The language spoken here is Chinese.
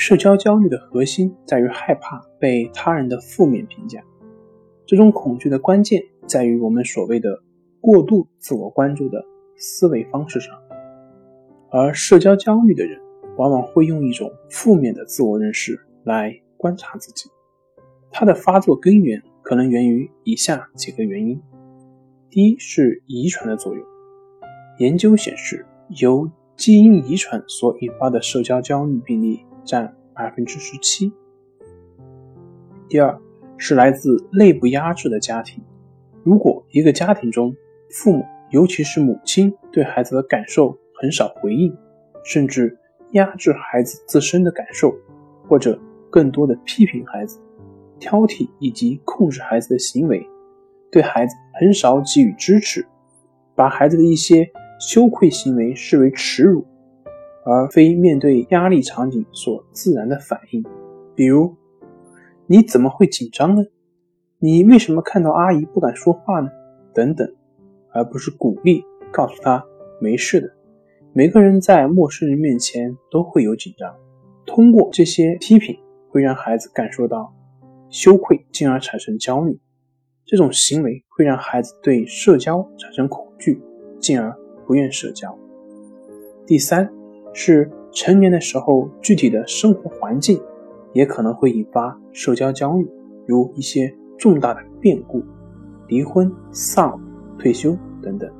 社交焦虑的核心在于害怕被他人的负面评价，这种恐惧的关键在于我们所谓的过度自我关注的思维方式上，而社交焦虑的人往往会用一种负面的自我认识来观察自己，它的发作根源可能源于以下几个原因：第一是遗传的作用，研究显示由基因遗传所引发的社交焦虑病例。占百分之十七。第二是来自内部压制的家庭。如果一个家庭中父母，尤其是母亲，对孩子的感受很少回应，甚至压制孩子自身的感受，或者更多的批评孩子、挑剔以及控制孩子的行为，对孩子很少给予支持，把孩子的一些羞愧行为视为耻辱。而非面对压力场景所自然的反应，比如你怎么会紧张呢？你为什么看到阿姨不敢说话呢？等等，而不是鼓励告诉他没事的。每个人在陌生人面前都会有紧张，通过这些批评会让孩子感受到羞愧，进而产生焦虑。这种行为会让孩子对社交产生恐惧，进而不愿社交。第三。是成年的时候，具体的生活环境也可能会引发社交焦虑，如一些重大的变故、离婚、丧、退休等等。